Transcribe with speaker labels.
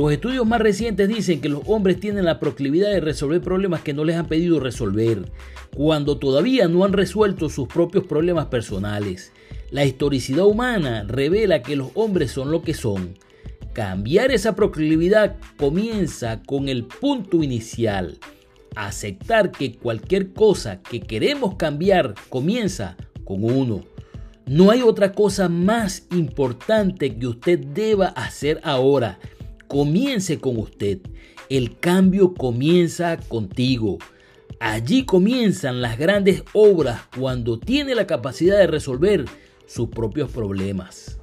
Speaker 1: Los estudios más recientes dicen que los hombres tienen la proclividad de resolver problemas que no les han pedido resolver, cuando todavía no han resuelto sus propios problemas personales. La historicidad humana revela que los hombres son lo que son. Cambiar esa proclividad comienza con el punto inicial. Aceptar que cualquier cosa que queremos cambiar comienza con uno. No hay otra cosa más importante que usted deba hacer ahora comience con usted. El cambio comienza contigo. Allí comienzan las grandes obras cuando tiene la capacidad de resolver sus propios problemas.